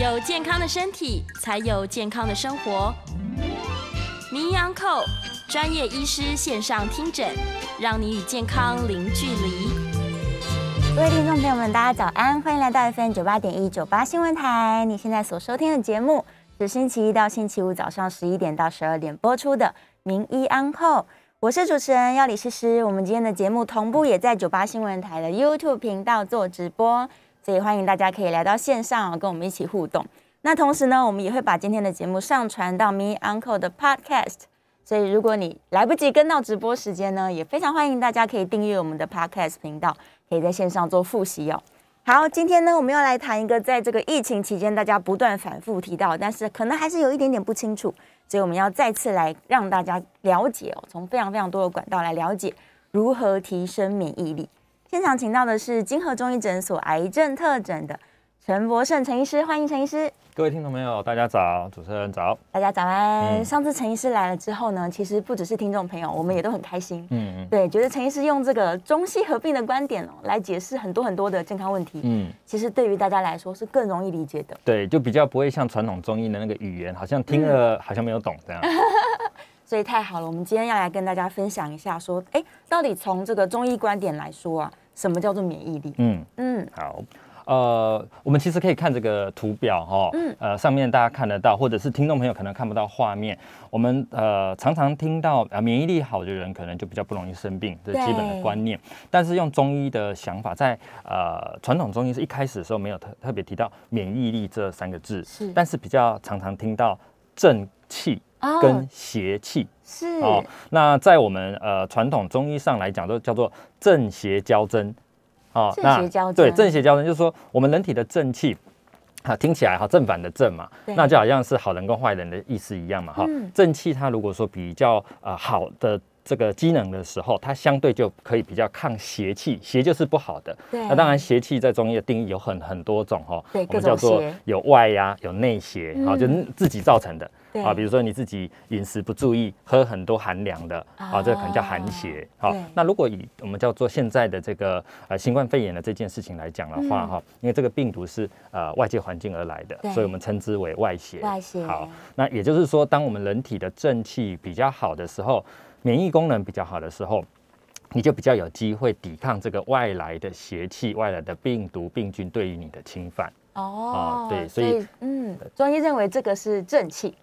有健康的身体，才有健康的生活。名医安扣专业医师线上听诊，让你与健康零距离。各位听众朋友们，大家早安，欢迎来到 FM 九八点一九八新闻台。你现在所收听的节目是星期一到星期五早上十一点到十二点播出的《名医安后》，我是主持人要李诗诗。我们今天的节目同步也在九八新闻台的 YouTube 频道做直播。所以欢迎大家可以来到线上跟我们一起互动。那同时呢，我们也会把今天的节目上传到 Me Uncle 的 Podcast。所以如果你来不及跟到直播时间呢，也非常欢迎大家可以订阅我们的 Podcast 频道，可以在线上做复习哦。好，今天呢，我们要来谈一个在这个疫情期间大家不断反复提到，但是可能还是有一点点不清楚，所以我们要再次来让大家了解哦，从非常非常多的管道来了解如何提升免疫力。现场请到的是金河中医诊所癌症特诊的陈博胜陈医师，欢迎陈医师。各位听众朋友，大家早，主持人早，大家早安。上次陈医师来了之后呢，其实不只是听众朋友，我们也都很开心。嗯嗯，对，觉得陈医师用这个中西合并的观点哦，来解释很多很多的健康问题。嗯，其实对于大家来说是更容易理解的。对，就比较不会像传统中医的那个语言，好像听了好像没有懂这样。所以太好了，我们今天要来跟大家分享一下，说，哎，到底从这个中医观点来说啊。什么叫做免疫力？嗯嗯，好，呃，我们其实可以看这个图表哈，嗯，呃，上面大家看得到，或者是听众朋友可能看不到画面。我们呃常常听到啊，免疫力好的人可能就比较不容易生病，这是基本的观念。但是用中医的想法，在呃传统中医是一开始的时候没有特特别提到免疫力这三个字，是，但是比较常常听到正气。跟邪气。是。哦，那在我们呃传统中医上来讲，都叫做正邪交争。哦。正邪交争。对正邪交争，就是说我们人体的正气，啊听起来哈正反的正嘛，那就好像是好人跟坏人的意思一样嘛哈。正气它如果说比较呃好的这个机能的时候，它相对就可以比较抗邪气，邪就是不好的。那当然邪气在中医的定义有很很多种哈，我们叫做有外压有内邪，好就自己造成的。啊，比如说你自己饮食不注意，喝很多寒凉的，啊，这可能叫寒邪。好，那如果以我们叫做现在的这个呃新冠肺炎的这件事情来讲的话，哈，因为这个病毒是呃外界环境而来的，所以我们称之为外邪。外邪。好，那也就是说，当我们人体的正气比较好的时候，免疫功能比较好的时候，你就比较有机会抵抗这个外来的邪气、外来的病毒、病菌对于你的侵犯。哦，对，所以嗯，中医认为这个是正气。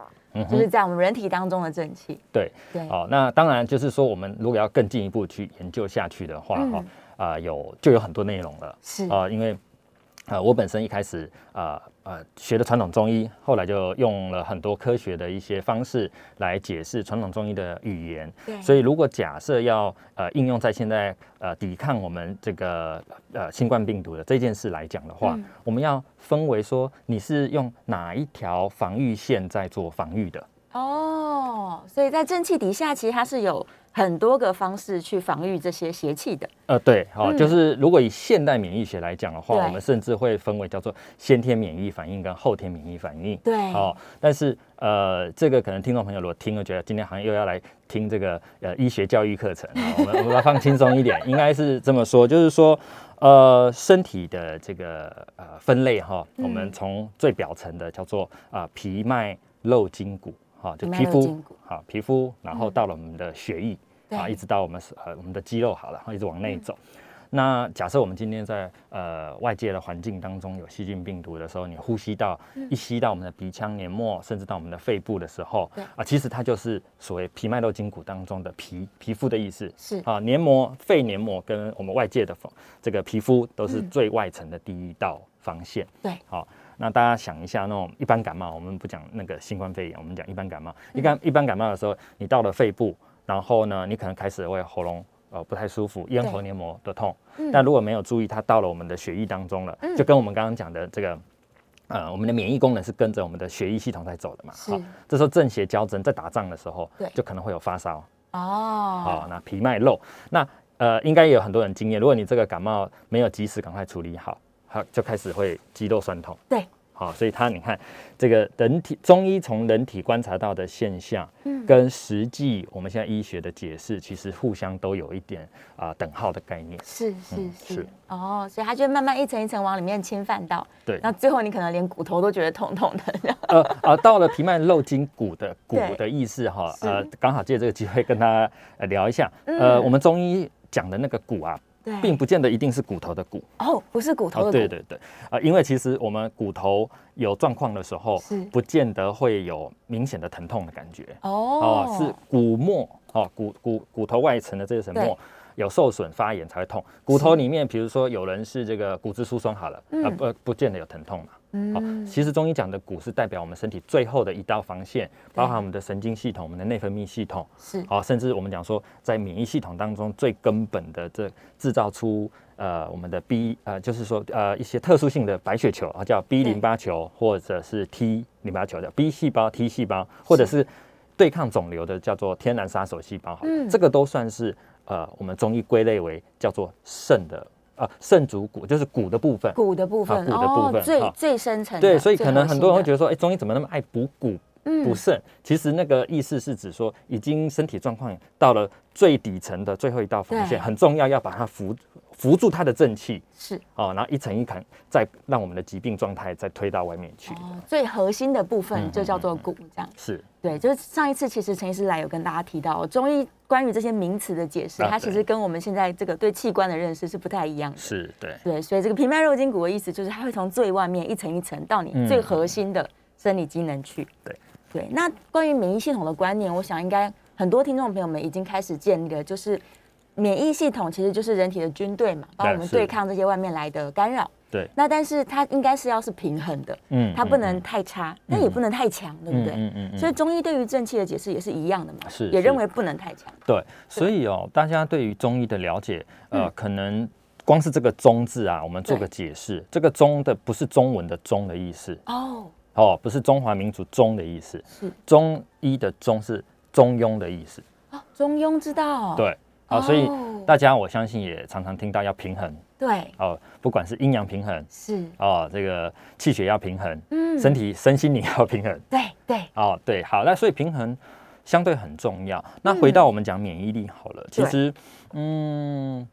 就是在我们人体当中的正气。对对，好，那当然就是说，我们如果要更进一步去研究下去的话，哈啊，有就有很多内容了。是啊，因为呃，我本身一开始呃。呃，学的传统中医，后来就用了很多科学的一些方式来解释传统中医的语言。对，所以如果假设要呃应用在现在呃抵抗我们这个呃新冠病毒的这件事来讲的话，我们要分为说你是用哪一条防御线在做防御的。哦，所以在正气底下，其实它是有。很多个方式去防御这些邪气的。呃，对，好，就是如果以现代免疫学来讲的话，我们甚至会分为叫做先天免疫反应跟后天免疫反应。对，好，但是呃，这个可能听众朋友如果听了觉得今天好像又要来听这个呃医学教育课程，我们 我们要放轻松一点，应该是这么说，就是说呃身体的这个呃分类哈，我们从最表层的叫做啊皮脉肉筋骨。哈，就皮肤，好皮肤，然后到了我们的血液，啊，一直到我们是呃我们的肌肉好了，然后一直往内走。那假设我们今天在呃外界的环境当中有细菌病毒的时候，你呼吸到一吸到我们的鼻腔黏膜，甚至到我们的肺部的时候，啊，其实它就是所谓皮脉肉筋骨当中的皮皮肤的意思。是啊，黏膜、肺黏膜跟我们外界的这个皮肤都是最外层的第一道防线。对，好。那大家想一下，那种一般感冒，我们不讲那个新冠肺炎，我们讲一般感冒。一般一般感冒的时候，你到了肺部，然后呢，你可能开始会喉咙呃不太舒服，咽喉黏膜的痛。但如果没有注意，它到了我们的血液当中了，就跟我们刚刚讲的这个，呃，我们的免疫功能是跟着我们的血液系统在走的嘛。好，这时候正邪交争，在打仗的时候，就可能会有发烧。哦。好，那皮脉漏，那呃，应该也有很多人经验，如果你这个感冒没有及时赶快处理好。它就开始会肌肉酸痛，对，好，所以它你看这个人体中医从人体观察到的现象，嗯跟实际我们现在医学的解释，其实互相都有一点啊、等号的概念。是是嗯是是哦，所以它就会慢慢一层一层往里面侵犯到，对然后最后你可能连骨头都觉得痛痛的。呃呃，到了皮脉肉筋骨的 骨的意思哈，是呃，刚好借这个机会跟大家呃聊一下。嗯呃，我们中医讲的那个骨啊，对，并不见得一定是骨头的骨。哦，不是骨头的哦，骨，对对对，啊、因为其实我们骨头有状况的时候是，不见得会有明显的疼痛的感觉。哦哦，是骨膜哦，骨骨骨头外层的这层对膜有受损发炎才会痛。骨头里面，比如说有人是这个骨质疏松好了，啊、嗯不不见得有疼痛嘛。好、嗯，其实中医讲的骨是代表我们身体最后的一道防线，包含我们的神经系统、我们的内分泌系统，是。好、甚至我们讲说，在免疫系统当中最根本的这制造出呃我们的 B 呃，就是说呃一些特殊性的白血球啊，叫 B 淋巴球或者是 T 淋巴球的 B 细胞、T 细胞，或者是对抗肿瘤的叫做天然杀手细胞，好，嗯。这个都算是呃我们中医归类为叫做肾的呃肾主骨，就是骨的部分。骨的部分，啊骨的部分哦，最最深层的，对，所以可能很多人会觉得，得说，哎、中医怎么那么爱补骨？嗯补肾，其实那个意思是指说，已经身体状况到了最底层的最后一道防对线，很重要，要把它扶扶住它的正气是哦，然后一层一层再让我们的疾病状态再推到外面去。哦，最核心的部分嗯就叫做骨，这样。是对，就是上一次其实陈医师来有跟大家提到，中医关于这些名词的解释，啊它其实跟我们现在这个对器官的认识是不太一样的。是，对，对，所以这个平脉肉筋骨的意思就是它会从最外面一层一层到你嗯最核心的生理机能去。对对，那关于免疫系统的观念，我想应该很多听众朋友们已经开始建立了，就是免疫系统其实就是人体的军队嘛，帮我们对抗这些外面来的干扰。对，那但是它应该是要是平衡的，嗯它不能太差，但也不能太强，对不对？嗯嗯嗯所以中医对于正气的解释也是一样的嘛，是是。也认为不能太强。对，所以哦，大家对于中医的了解，呃，嗯。可能光是这个“中”字啊，我们做对个解释，这个“中”的不是中文的“中”的意思，哦，哦，不是中华民族“中”的意思，是。中医的“中”是中庸的意思。哦，中庸之道。对，好、所以哦。大家我相信也常常听到要平衡。对，哦，不管是阴阳平衡是，哦，这个气血要平衡，嗯。身体身心灵要平衡。对对，哦，对，好，那所以平衡相对很重要。那回到我们讲免疫力好了，其实嗯，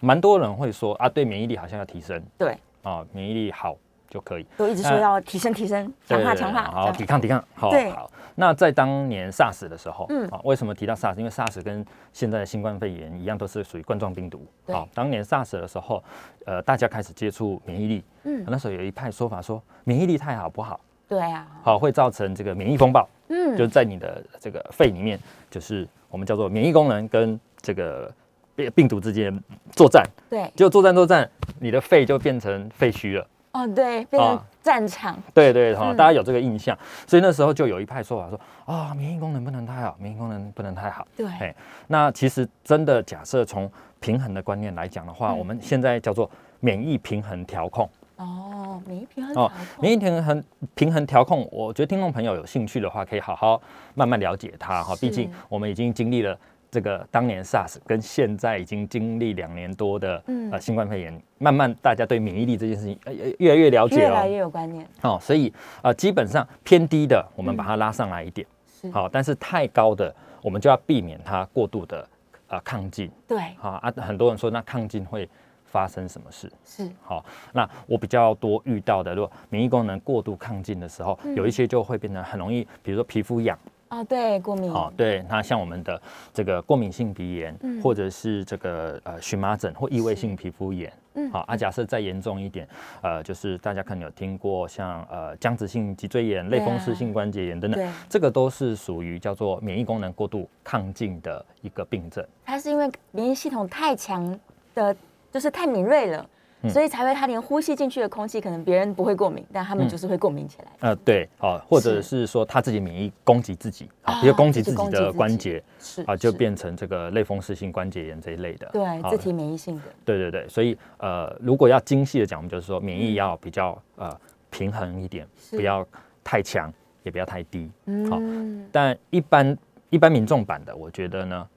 蛮多人会说啊，对免疫力好像要提升。对，啊，免疫力好就可以。都一直说要提升提升，强化强化，好，抵抗抵抗，好好。那在当年 SARS 的时候，嗯。啊，为什么提到 SARS？因为 SARS 跟现在的新冠肺炎一样，都是属于冠状病毒。对。好，当年 SARS 的时候，呃，大家开始接触免疫力，嗯，那时候有一派说法说，免疫力太好不好，对啊，好会造成这个免疫风暴，嗯，就是在你的这个肺里面，就是我们叫做免疫功能跟这个病病毒之间作战，对，就作战作战，你的肺就变成废墟了。哦对，变成啊。战场，对对哈、嗯。大家有这个印象，所以那时候就有一派说法说啊、免疫功能不能太好，免疫功能不能太好。对，嘿，那其实真的假设从平衡的观念来讲的话，嗯。我们现在叫做免疫平衡调控。哦，免疫平衡哦免疫平衡平衡调控，我觉得听众朋友有兴趣的话，可以好好慢慢了解它哈。是。毕竟我们已经经历了这个当年 SARS，跟现在已经经历两年多的嗯。呃新冠肺炎，慢慢大家对免疫力这件事情呃越越来越了解了越来。越有观念，哦，所以呃，基本上偏低的，我们把它拉上来一点，是，好、但是太高的，我们就要避免它过度的呃亢进，对，好啊，很多人说那亢进会发生什么事？是，好、那我比较多遇到的，如果免疫功能过度亢进的时候，嗯。有一些就会变成很容易，比如说皮肤痒，哦对，过敏，好、对，那像我们的这个过敏性鼻炎，嗯。或者是这个呃荨麻疹或异位性皮肤炎，嗯。好、啊，假设再严重一点，呃，就是大家可能有听过像呃僵直性脊椎炎、类风湿性关节炎等等，对，这个都是属于叫做免疫功能过度亢进的一个病症。它是因为免疫系统太强的，就是太敏锐了。嗯。所以才会，他连呼吸进去的空气，可能别人不会过敏，但他们嗯。就是会过敏起来。呃，对，好、或者是是说他自己免疫攻击自己，啊啊，比如攻击自己的关节是啊，就是。变成这个类风湿性关节炎这一类的。好。对自体免疫性的，对对对，所以呃，如果要精细的讲，我们就是说免疫要比较呃平衡一点，不要太强，也不要太低。好嗯，但一般一般民众版的，我觉得呢，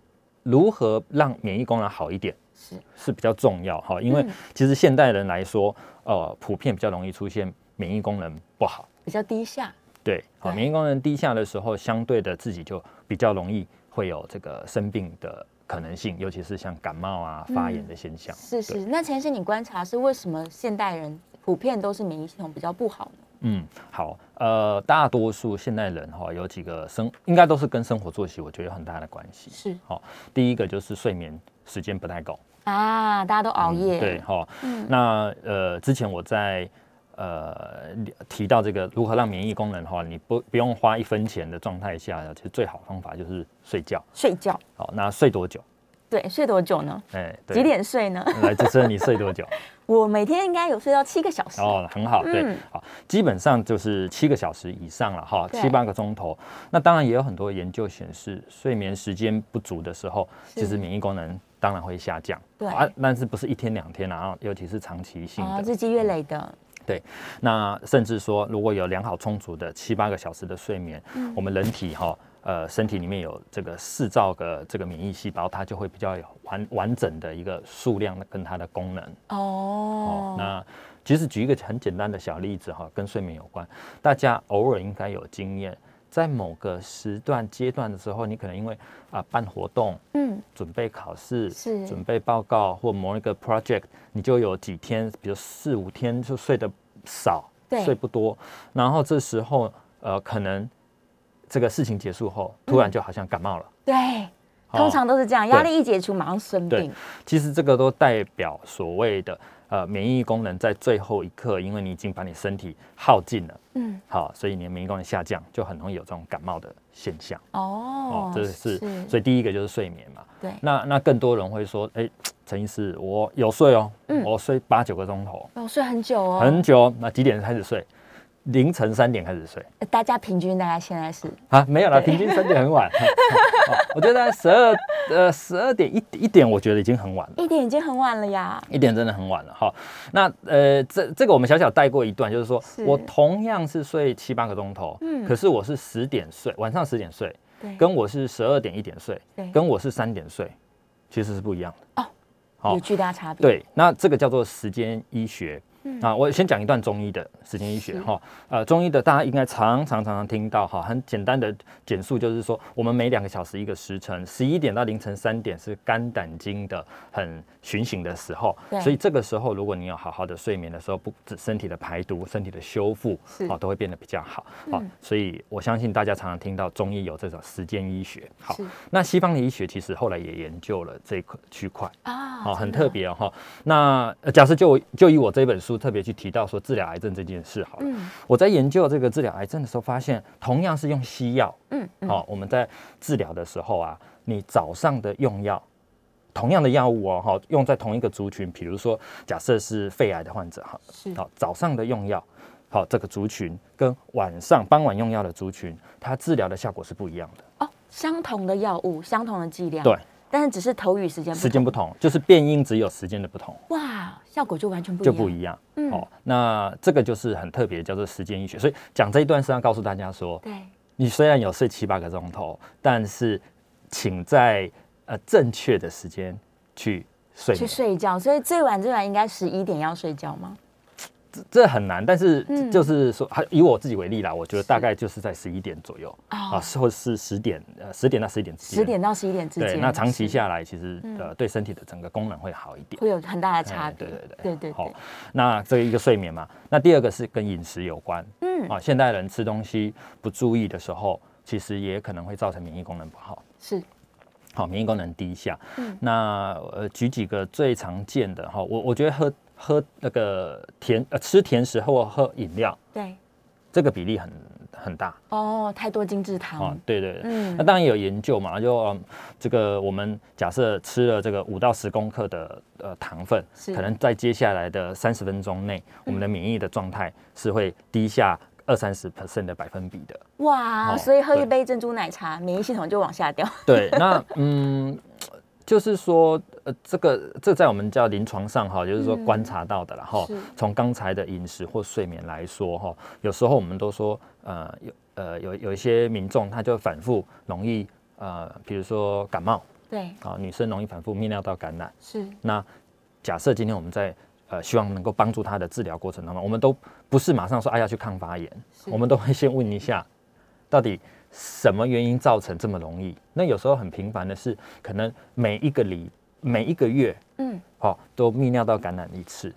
如何让免疫功能好一点是是比较重要哈，因为嗯其实现代人来说，呃，普遍比较容易出现免疫功能不好。比较低下。对，好，免疫功能低下的时候，相对的自己就比较容易会有这个生病的可能性，尤其是像感冒啊、发炎的现象。对是是，那陈医师，你观察是为什么现代人普遍都是免疫系统比较不好呢？嗯，好，呃，大多数现代人哈、有几个生应该都是跟生活作息，我觉得有很大的关系。是好、第一个就是睡眠时间不太够。啊，大家都熬夜。对，哈、嗯那呃，之前我在呃提到这个如何让免疫功能哈，你不不用花一分钱的状态下，其实最好方法就是睡觉。睡觉。好，那睡多久？对，睡多久呢？哎，对几？点睡呢？来，主持人你睡多久？我每天应该有睡到七个小时。哦，很好，对嗯，好，基本上就是七个小时以上了哈，七八个钟头。那当然也有很多研究显示，睡眠时间不足的时候，其实免疫功能当然会下降。对啊，但是不是一天两天啊，然后尤其是长期性啊，的。日积月累的。对那甚至说，如果有良好充足的七八个小时的睡眠，嗯我们人体哈、呃，身体里面有这个四兆个这个免疫细胞，它就会比较有完完整的一个数量跟它的功能。哦哦，，那其实举一个很简单的小例子哈，跟睡眠有关，大家偶尔应该有经验，在某个时段阶段的时候，你可能因为啊、办活动、嗯，准备考试、是。准备报告或某一个 project，你就有几天，比如四五天就睡得少对，睡不多，然后这时候呃可能这个事情结束后，突然就好像感冒了。对，哦。通常都是这样，压力一解除，马上生病。其实这个都代表所谓的呃免疫功能在最后一刻，因为你已经把你身体耗尽了，嗯，好，所以你的免疫功能下降，就很容易有这种感冒的现象。哦哦，，这是所以第一个就是睡眠嘛。对，那那更多人会说，哎，陈医师，我有睡哦，嗯我睡八九个钟头，哦，睡很久哦，很久。那几点开始睡？凌晨三点开始睡呃大家平均大概现在是啊？没有了，平均三点很晚。哦我觉得十二呃十二点一一点，我觉得已经很晚了。一点已经很晚了呀。一点真的很晚了哈。那呃，这这个我们小小带过一段，就是说是我同样是睡七八个钟头，嗯可是我是十点睡，晚上十点睡，对，跟我是十二点一点睡，对跟我是三点睡，其实是不一样的。哦有巨大差别。，对，那这个叫做时间医学。嗯啊，我先讲一段中医的时间医学是哈。呃，中医的大家应该常常常常听到哈，很简单的简述就是说，我们每两个小时一个时辰，十一点到凌晨三点是肝胆经的很巡行的时候对，所以这个时候如果你有好好的睡眠的时候，不止身体的排毒、身体的修复是，啊，都会变得比较好。好嗯，所以我相信大家常常听到中医有这种时间医学。好是，那西方的医学其实后来也研究了这一块区块。啊，好，很特。别哦哈。那呃假设就就以我这本书特别去提到说治疗癌症这件事好了，嗯。我在研究这个治疗癌症的时候，发现同样是用西药，嗯嗯，好、我们在治疗的时候啊，你早上的用药。同样的药物哦，哈，用在同一个族群，比如说，假设是肺癌的患者哈，是好，早上的用药，好，这个族群跟晚上傍晚用药的族群，它治疗的效果是不一样的，哦，相同的药物，相同的剂量，对，但是只是投语时间不时间不同，就是变音只有时间的不同。哇，效果就完全不一就样，不一样。嗯哦，那这个就是很特别，叫做时间医学。所以讲这一段是要告诉大家说，对，你虽然有睡七八个钟头，但是请在呃正确的时间去睡去。睡觉，所以最晚最晚应该十一点要睡觉吗？这这很难，但是嗯。就是说，还以我自己为例啦，我觉得大概就是在十一点左右啊，哦，或是十点呃十点到十一点之间。十点到十一点之对，间，那长期下来，其实嗯。呃对身体的整个功能会好一点。会有很大的差别，哎对对对好对对对，那这一个睡眠嘛，那第二个是跟饮食有关。嗯，啊，现代人吃东西不注意的时候，其实也可能会造成免疫功能不好，是，好，免疫功能低下。嗯。那呃，举几个最常见的哈，我我觉得喝喝那个甜呃吃甜食或喝饮料，对，这个比例很很大。哦，太多精致啊糖，，对对对。嗯。那当然有研究嘛，就、嗯这个我们假设吃了这个五到十公克的呃糖分，是。可能在接下来的三十分钟内，我们的免疫的状态是会低下二三十 percent 的百分比的。哇，哦所以喝一杯珍珠奶茶，免疫系统就往下掉，对，那嗯，就是说，呃，这个这在我们叫临床上哈，就是说嗯观察到的了哈是。从刚才的饮食或睡眠来说哈，有时候我们都说，呃，有呃有有一些民众他就反复容易呃，比如说感冒对，啊，女生容易反复泌尿道感染。是，那假设今天我们在呃希望能够帮助他的治疗过程当中，我们都不是马上说哎要去抗发炎，我们都会先问一下，到底什么原因造成这么容易？那有时候很频繁的是，可能每一个礼每一个月，嗯，好，都泌尿道感染一次。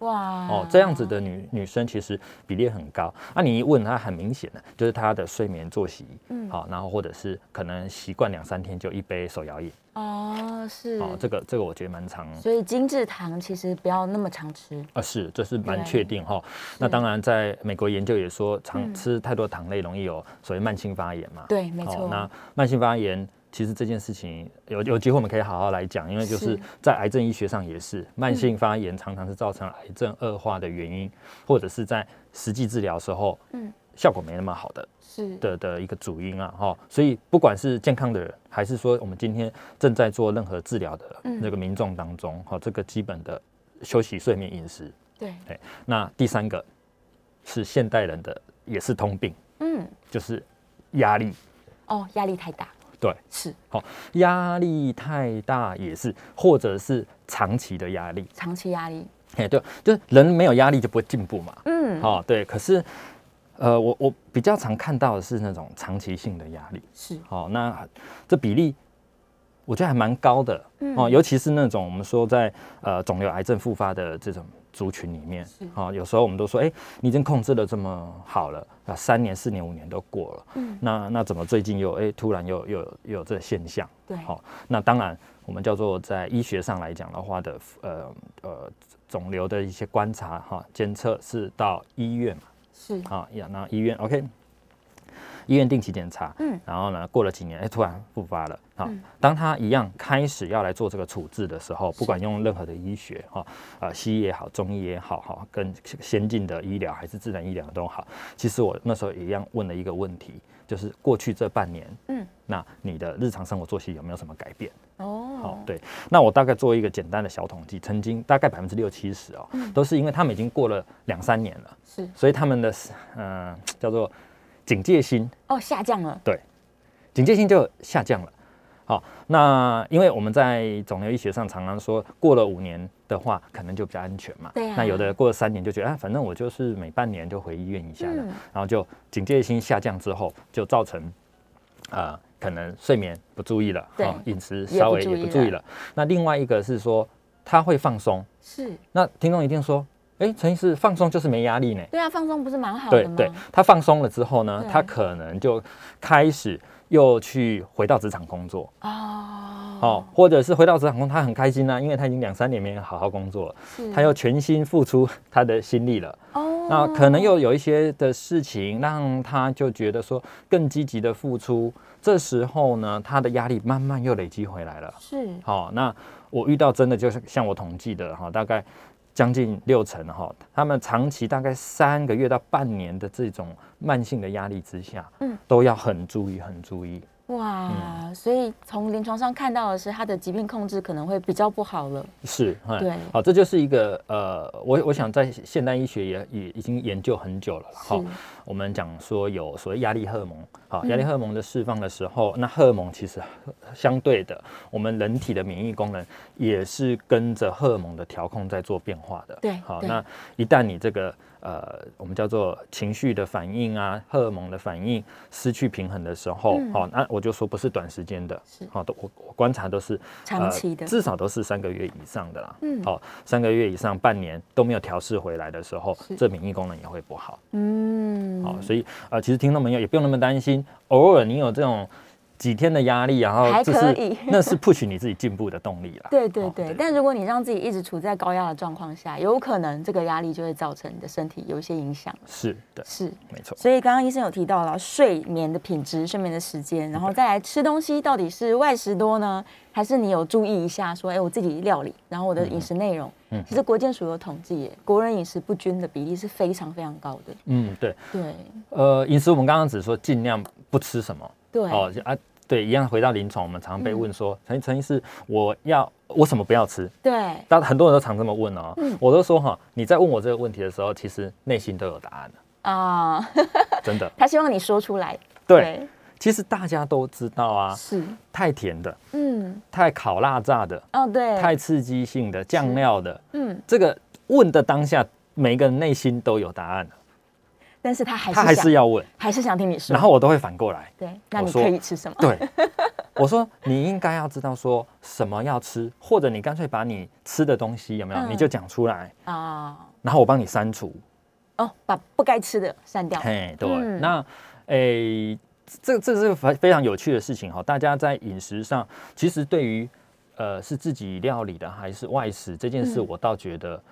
哇哦，这样子的女女生其实比例很高。那你一问她，很明显的就是她的睡眠作息，嗯，好，然后或者是可能习惯两三天就一杯手摇饮。哦，是。哦，这个这个我觉得蛮常。所以精致糖其实不要那么常吃。啊，是，这是蛮确定哈。那当然，在美国研究也说，常吃太多糖类容易有所谓慢性发炎嘛。对，没错。那慢性发炎。其实这件事情有有机会我们可以好好来讲，因为就是在癌症医学上也是慢性发炎常常是造成癌症恶化的原因，或者是在实际治疗时候，嗯，效果没那么好的，是。的的一个主因啊，哈。所以不管是健康的人，还是说我们今天正在做任何治疗的那个民众当中，哈，这个基本的休息、睡眠、饮食，对。对。那第三个是现代人的也是通病，嗯，就是压力，哦，压力太大。对，是。好，压力太大也是，或者是长期的压力，长期压力，哎，对，就是人没有压力就不会进步嘛，嗯，好，对，可是，呃，我我比较常看到的是那种长期性的压力，是，好，那这比例我觉得还蛮高的，嗯。哦，尤其是那种我们说在呃肿瘤癌症复发的这种。族群里面，啊，有时候我们都说，哎，你已经控制的这么好了，啊，三年、四年、五年都过了，嗯，那那怎么最近又哎突然又又又有这现象？对，好，那当然我们叫做在医学上来讲的话的，呃呃，肿瘤的一些观察哈监测是到医院嘛，是。啊，呀，那医院 OK。医院定期检查，嗯，然后呢，过了几年，哎，突然复发了，好，当他一样开始要来做这个处置的时候，不管用任何的医学，哈，啊，西医也好，中医也好，哈，跟先进的医疗还是自然医疗都好，其实我那时候一样问了一个问题，就是过去这半年，嗯，那你的日常生活作息有没有什么改变？哦，好，对，那我大概做一个简单的小统计，曾经大概百分之六七十哦，都是因为他们已经过了两三年了，是，所以他们的嗯叫做。警戒心哦下降了，对，警戒心就下降了。好，那因为我们在肿瘤医学上常常说，过了五年的话，可能就比较安全嘛。对那有的过了三年就觉得，啊，反正我就是每半年就回医院一下了，然后就警戒心下降之后，就造成啊，可能睡眠不注意了，对，饮食稍微也不注意了。那另外一个是说，他会放松。是。那听众一定说。哎，陈医师放松就是没压力呢。对啊，放松不是蛮好的吗？对对，他放松了之后呢，他可能就开始又去回到职场工作哦，哦，或者是回到职场工，他很开心啊，因为他已经两三年没好好工作了，他又全心付出他的心力了哦。那可能又有一些的事情让他就觉得说更积极的付出，这时候呢，他的压力慢慢又累积回来了。是，好，那我遇到真的就是像我统计的哈，大概。将近六成哈，他们长期大概三个月到半年的这种慢性的压力之下，嗯，都要很注意，很注意。哇，所以从临床上看到的是，他的疾病控制可能会比较不好了。是，对，好，这就是一个呃，我我想在现代医学也也已经研究很久了。好，我们讲说有所谓压力荷尔蒙，好，压力荷尔蒙的释放的时候，那荷尔蒙其实相对的，我们人体的免疫功能也是跟着荷尔蒙的调控在做变化的。对，好，那一旦你这个。呃，我们叫做情绪的反应啊，荷尔蒙的反应失去平衡的时候，好，那我就说不是短时间的，好，都我我观察都是长期的，至少都是三个月以上的啦。嗯，好，三个月以上，半年都没有调试回来的时候，这免疫功能也会不好。嗯，好，所以呃，其实听众朋友也不用那么担心，偶尔你有这种。几天的压力，然后还可以，那是 push 你自己进步的动力啦。对对对，但如果你让自己一直处在高压的状况下，有可能这个压力就会造成你的身体有一些影响。是的，是没错。所以刚刚医生有提到了睡眠的品质、睡眠的时间，然后再来吃东西，到底是外食多呢，还是你有注意一下说，哎，我自己料理，然后我的饮食内容。嗯，其实国健署有统计，国人饮食不均的比例是非常非常高的。嗯，对对。呃，饮食我们刚刚只说尽量不吃什么。对。哦啊。对，一样回到临床，我们常被问说，陈陈医师，我要我什么不要吃？对，但很多人都常这么问哦。嗯，我都说哈，你在问我这个问题的时候，其实内心都有答案的啊，真的。他希望你说出来。对，其实大家都知道啊，是太甜的，嗯，太烤辣炸的，哦对，太刺激性的酱料的，嗯，这个问的当下，每个人内心都有答案了，但是他还是他还想是要问，还是想听你说。然后我都会反过来，对，那你可以吃什么？对，我说你应该要知道说什么要吃，或者你干脆把你吃的东西有没有，嗯你就讲出来，啊，然后我帮你删除。哦，把不该吃的删掉。嘿，对，嗯那诶、这这是个非非常有趣的事情哈。大家在饮食上，其实对于呃是自己料理的还是外食这件事，嗯我倒觉得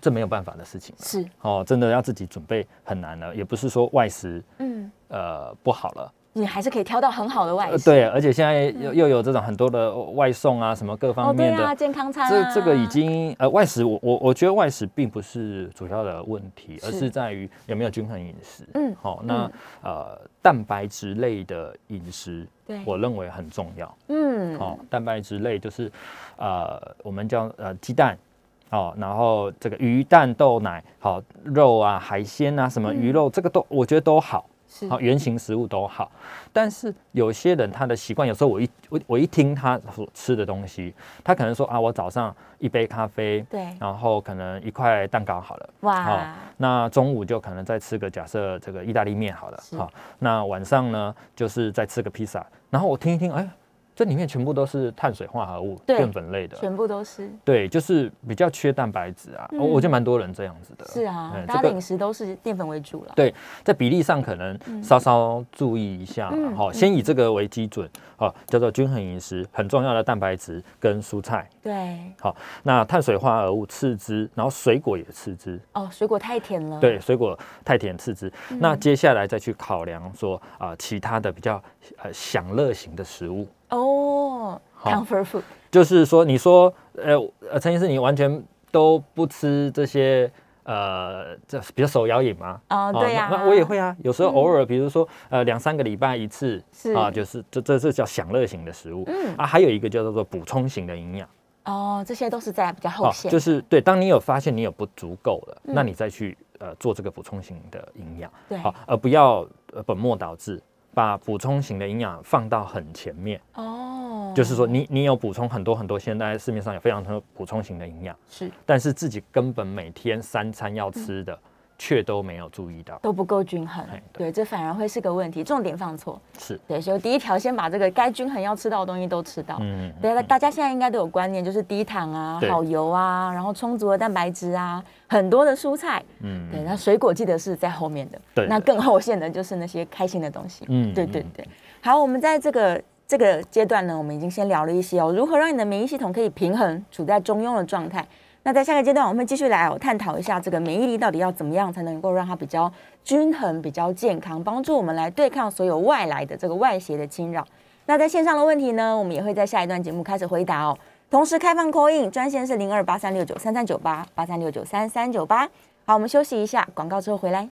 这没有办法的事情。是，哦，真的要自己准备很难了，也不是说外食嗯，呃不好了，你还是可以挑到很好的外食。呃对，而且现在又又有这种很多的外送啊，什么各哦，方面的。健康餐、啊。这这个已经呃外食，我我我觉得外食并不是主要的问题，而是是在于有没有均衡饮食。嗯好、那、呃蛋白质类的饮食，我认为很重要。嗯，好，蛋白质类就是呃我们叫呃鸡蛋。哦，然后这个鱼蛋豆奶，好肉啊、海鲜啊，什么鱼肉，这个都我觉得都好。是。好，原型食物都好，但是有些人他的习惯，有时候我一我我一听他所吃的东西，他可能说啊，我早上一杯咖啡，对，然后可能一块蛋糕好了，哇，好那中午就可能再吃个假设这个意大利面好了，是。好，那晚上呢就是再吃个披萨，然后我听一听，哎，这里面全部都是碳水化合物、淀粉类的，全部都是。对，就是比较缺蛋白质啊，嗯我我觉得蛮多人这样子的，是啊，大家的饮食都是淀粉为主了。对，在比例上可能稍稍注意一下嗯，好、先以这个为基准，哦，叫做均衡饮食，很重要的蛋白质跟蔬菜，对，好、那碳水化合物次之，然后水果也次之，哦，水果太甜了。对，水果太甜次之，嗯。那接下来再去考量说啊、其他的比较呃享乐型的食物，哦好，comfort food，就是说你说呃呃陈医师你完全都不吃这些。呃，这比较手摇饮吗？哦对呀。那那我也会啊，有时候偶尔，比如说呃两三个礼拜一次，是。啊，就是这这这叫享乐型的食物，嗯。啊，还有一个叫做补充型的营养，哦，这些都是在比较后哦，线。就是对，当你有发现你有不足够了，嗯。那你再去呃做这个补充型的营养，对。好，而不要呃本末倒置，把补充型的营养放到很前面，哦，就是说你你有补充很多很多，现在市面上有非常多补充型的营养，是。但是自己根本每天三餐要吃的，却都没有注意到，都不够均衡哎，对，这反而会是个问题，重点放错。是，对，所以第一条先把这个该均衡要吃到的东西都吃到。嗯，对，大大家现在应该都有观念，就是低糖啊、好油啊，然后充足的蛋白质啊，很多的蔬菜。嗯对，那水果记得是在后面的。对那更后线的就是那些开心的东西。嗯嗯对对对。好，我们在这个这个阶段呢，我们已经先聊了一些哦，如何让你的免疫系统可以平衡，处在中庸的状态。那在下个阶段，我们会继续来哦探讨一下这个免疫力到底要怎么样才能够让它比较均衡、比较健康，帮助我们来对抗所有外来的这个外邪的侵扰。那在线上的问题呢，我们也会在下一段节目开始回答哦。同时开放 call in 专线是零二八三六九三三九八八三六九三三九八。好，我们休息一下，广告之后回来。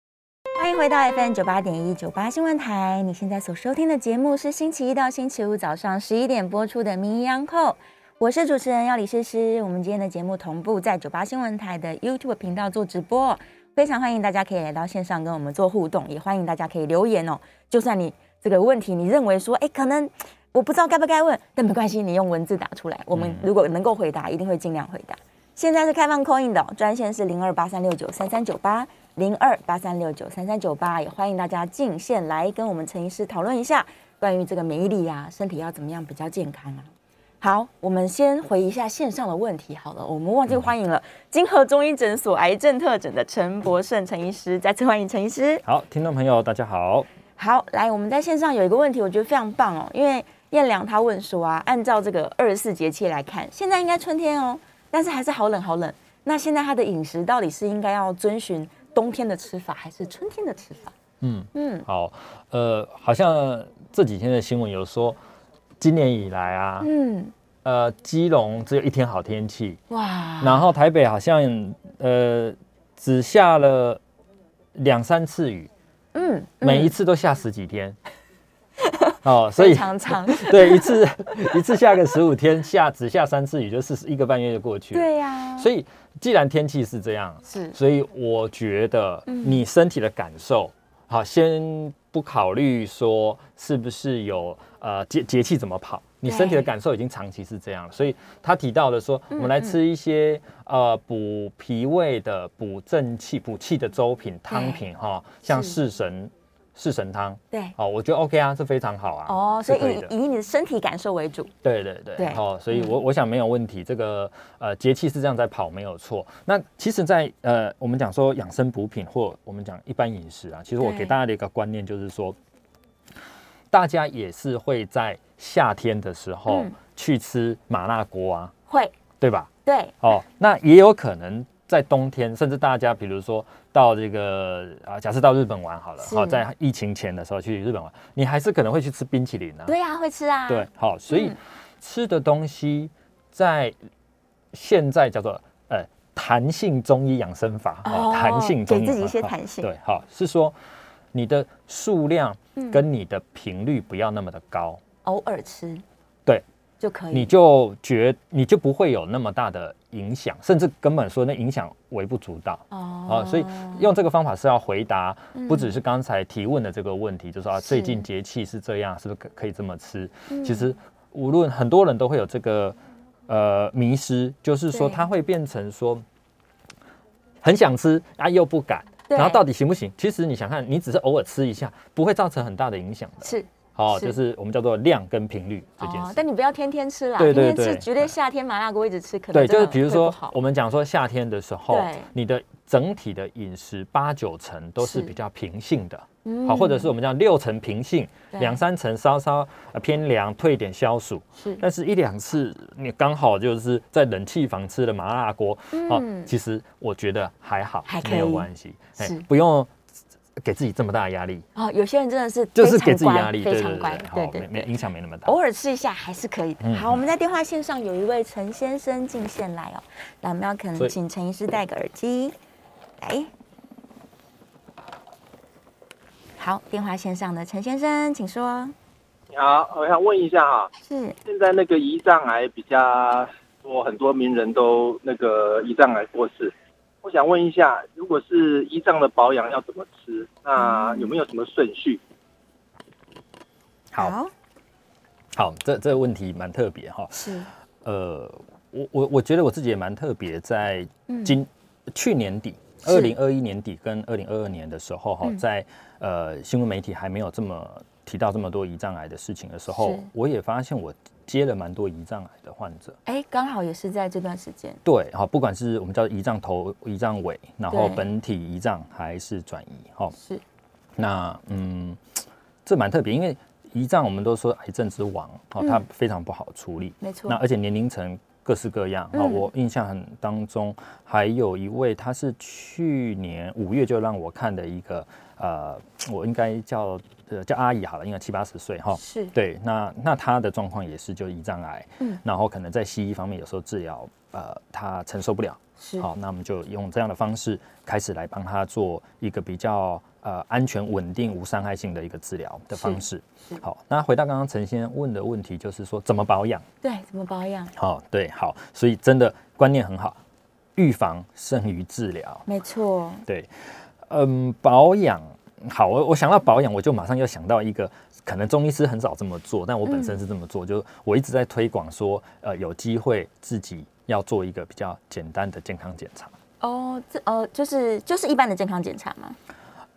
欢迎回到 FM 九八点一九八新闻台，你现在所收听的节目是星期一到星期五早上十一点播出的《名医央叩》，我是主持人要李诗诗。我们今天的节目同步在九八新闻台的 YouTube 频道做直播，非常欢迎大家可以来到线上跟我们做互动，也欢迎大家可以留言哦。就算你这个问题你认为说，哎，可能我不知道该不该问，但没关系，你用文字打出来，我们如果能够回答，一定会尽量回答。现在是开放 call in 的哦专线是零二八三六九三三九八零二八三六九三三九八，也欢迎大家进线来跟我们陈医师讨论一下关于这个免疫力啊，身体要怎么样比较健康啊。好，我们先回一下线上的问题好了，我们忘记欢迎了金河中医诊所癌症特诊的陈博胜陈医师，再次欢迎陈医师。好，听众朋友大家好，好，来，我们在线上有一个问题，我觉得非常棒哦，因为燕良他问说啊，按照这个二十四节气来看，现在应该春天哦，但是还是好冷好冷。那现在他的饮食到底是应该要遵循冬天的吃法，还是春天的吃法？嗯。嗯好，呃，好像这几天的新闻有说，今年以来啊，嗯，呃，基隆只有一天好天气，哇，然后台北好像呃只下了两三次雨，嗯，每一次都下十几天。哦，所以常常，对一次一次下个十五天，下只下三次雨，就是一个半月就过去了。对呀、所以既然天气是这样，是。所以我觉得嗯。你身体的感受，好，先不考虑说是不是有呃节节气怎么跑，你身体的感受已经长期是这样了，所以他提到的说，我们来吃一些呃补脾胃的、补正气、补气的粥品、汤品哈，像四神四神汤，对。哦，我觉得 OK 啊，是非常好啊。哦，所以以以以你的身体感受为主。对对对，对哦，所以我我想没有问题。这个呃节气是这样在跑没有错。那其实在，呃我们讲说养生补品或我们讲一般饮食啊，其实我对给大家的一个观念就是说，大家也是会在夏天的时候嗯去吃麻辣锅啊，会，对吧？对，哦，那也有可能在冬天，甚至大家比如说到这个啊，假设到日本玩好了，是好，在疫情前的时候去日本玩，你还是可能会去吃冰淇淋啊。对啊，会吃啊。对，好，所以嗯吃的东西在现在叫做呃弹性中医养生法，弹性中医给自己一些好弹性对，好，是说你的数量嗯。跟你的频率不要那么的高，偶尔吃。对，就可以。你就觉你就不会有那么大的影响，甚至根本说那影响微不足道。哦。啊，所以用这个方法是要回答，不只是刚才提问的这个问题，就是说啊，最近节气是这样，是不是可可以这么吃？嗯。其实无论很多人都会有这个呃迷失，就是说对。它会变成说很想吃啊又不敢，对然后到底行不行？其实你想看，你只是偶尔吃一下，不会造成很大的影响的。是哦，就是我们叫做量跟频率这件事。但你不要天天吃啦，对对对天天吃绝对夏天麻辣锅一直吃，可能对，就是比如说我们讲说夏天的时候，你的整体的饮食八九成都是是。比较平性的，嗯。好，或者是我们讲六成平性，对。两三成稍稍呃偏凉，退一点消暑。是。但是，一两次你刚好就是在冷气房吃的麻辣锅，哦，嗯其实我觉得还好，还没有关系，哎是。不用给自己这么大的压力，哦，有些人真的是就是给自己压力，非常乖，对，对好，没。影响没那么大。偶尔吃一下还是可以的。嗯好，我们在电话线上有一位陈先生进线来哦，来，我们要可能请陈医师戴个耳机，来。好，电话线上的陈先生，请说。你好，我想问一下哈，是现在那个胰脏癌比较多，很多名人都那个胰脏癌过世。我想问一下，如果是胰脏的保养要怎么吃？那有没有什么顺序？好，好，这这个问题蛮特别哈。是呃，我我我觉得我自己也蛮特别，在嗯今、去年底，是二零二一年底跟二零二二年的时候哈，嗯。在呃新闻媒体还没有这么提到这么多胰脏癌的事情的时候，我也发现我接了蛮多胰脏癌的患者。哎，刚好也是在这段时间，对，好，不管是我们叫胰脏头、胰脏尾，然后本体胰脏还是转移，哈，是。那嗯，这蛮特别，因为胰脏我们都说癌症之王，哦，它嗯非常不好处理。没错。那。而且年龄层各式各样。哦，嗯我印象很当中还有一位，他是去年五月就让我看的一个，呃，我应该叫呃叫阿姨好了，因为七八十岁哈。是对，那那他的状况也是就胰脏癌，嗯然后可能在西医方面有时候治疗，呃，他承受不了。是好，那我们就用这样的方式开始来帮他做一个比较呃安全、稳定、无伤害性的一个治疗的方式。好，那回到刚刚陈先生问的问题，就是说怎么保养？对，怎么保养？好，对，好，所以真的观念很好，预防胜于治疗。没错，对，嗯，保养好，我我想到保养，我就马上又想到一个，可能中医师很少这么做，但我本身是这么做，就我一直在推广说，呃，有机会自己要做一个比较简单的健康检查。哦，这呃，就是就是一般的健康检查嘛。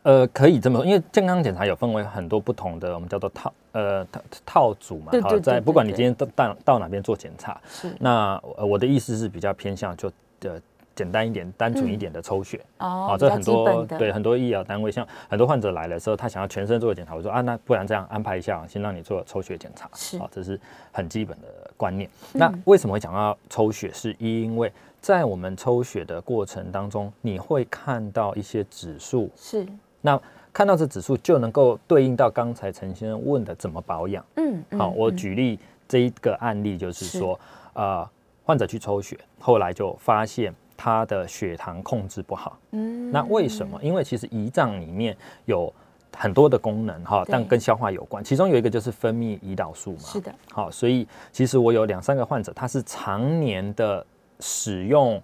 呃，可以这么说，因为健康检查有分为很多不同的，我们叫做套呃套套组嘛。好，对对对对在不管你今天到到到哪边做检查，是那呃我的意思是比较偏向就呃简单一点、单纯一点的抽血。哦，这很多对很多医疗单位，像很多患者来的时候，他想要全身做检查，我说啊，那不然这样安排一下，先让你做抽血检查，是啊，这是很基本的观念。那为什么会讲到抽血？是因为在我们抽血的过程当中，你会看到一些指数，是那看到这指数就能够对应到刚才陈先生问的怎么保养。嗯，嗯好，我嗯举例这一个案例，就是是说，呃，患者去抽血，后来就发现他的血糖控制不好。嗯那为什么？因为其实胰脏里面有很多的功能哈，但跟消化有关，其中有一个就是分泌胰岛素嘛。是的，好，所以其实我有两三个患者，他是常年的使用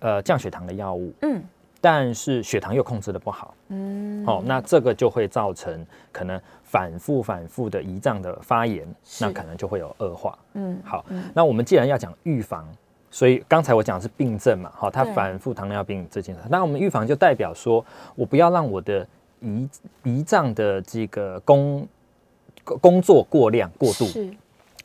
呃降血糖的药物，嗯，但是血糖又控制的不好，嗯，哦，那这个就会造成可能反复反复的胰脏的发炎，那可能就会有恶化。嗯，好，那我们既然要讲预防，所以刚才我讲的是病症嘛，好，它反复糖尿病这件事，那我们预防就代表说我不要让我的胰胰脏的这个工工作过量过度，是，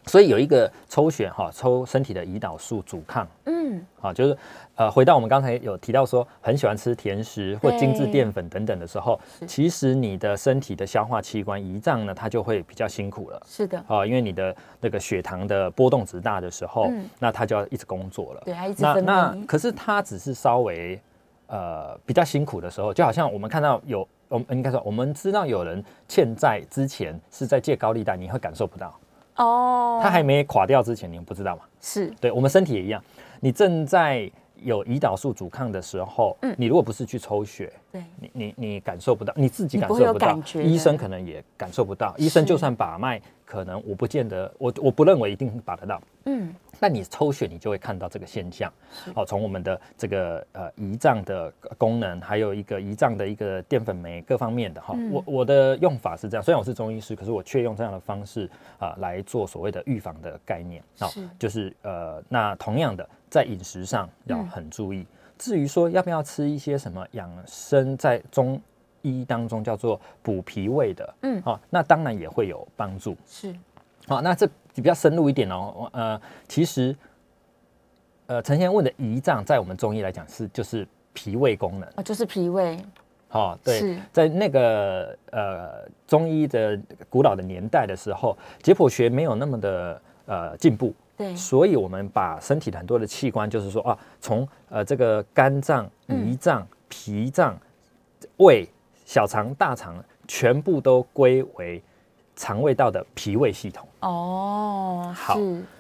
所以有一个抽血哈，抽身体的胰岛素阻抗。嗯，好，就是呃，回到我们刚才有提到说，很喜欢吃甜食或精致对淀粉等等的时候，其实你的身体的消化器官胰脏呢，它就会比较辛苦了。是的，啊，因为你的那个血糖的波动值大的时候，嗯那它就要一直工作了。对，还一直那，可是它只是稍微呃比较辛苦的时候，就好像我们看到有，我们应该说我们知道有人欠债之前是在借高利贷，你会感受不到，哦，他还没垮掉之前，你们不知道嘛？是，对我们身体也一样，你正在有胰岛素阻抗的时候，嗯你如果不是去抽血，对，你你你感受不到，你自己感受不到医生可能也感受不到，医生就算把脉，可能我不见得，我我不认为一定把得到。嗯，那你抽血，你就会看到这个现象。是好，从我们的这个呃胰脏的功能，还有一个胰脏的一个淀粉酶各方面的哈。嗯我我的用法是这样，虽然我是中医师，可是我却用这样的方式啊、来做所谓的预防的概念。好是就是呃，那同样的在饮食上要嗯很注意。至于说要不要吃一些什么养生，在中医当中叫做补脾胃的，嗯好、那当然也会有帮助。是，好，那这比较深入一点哦。呃，其实，呃，陈先生问的胰脏，在我们中医来讲是就是脾胃功能。哦，就是脾胃，哦，对，在那个呃中医的古老的年代的时候，解剖学没有那么的呃进步，对，所以我们把身体的很多的器官，就是说啊，从呃这个肝脏、嗯胰脏、脾脏、胃、小肠、大肠，全部都归为肠胃道的脾胃系统。哦，好，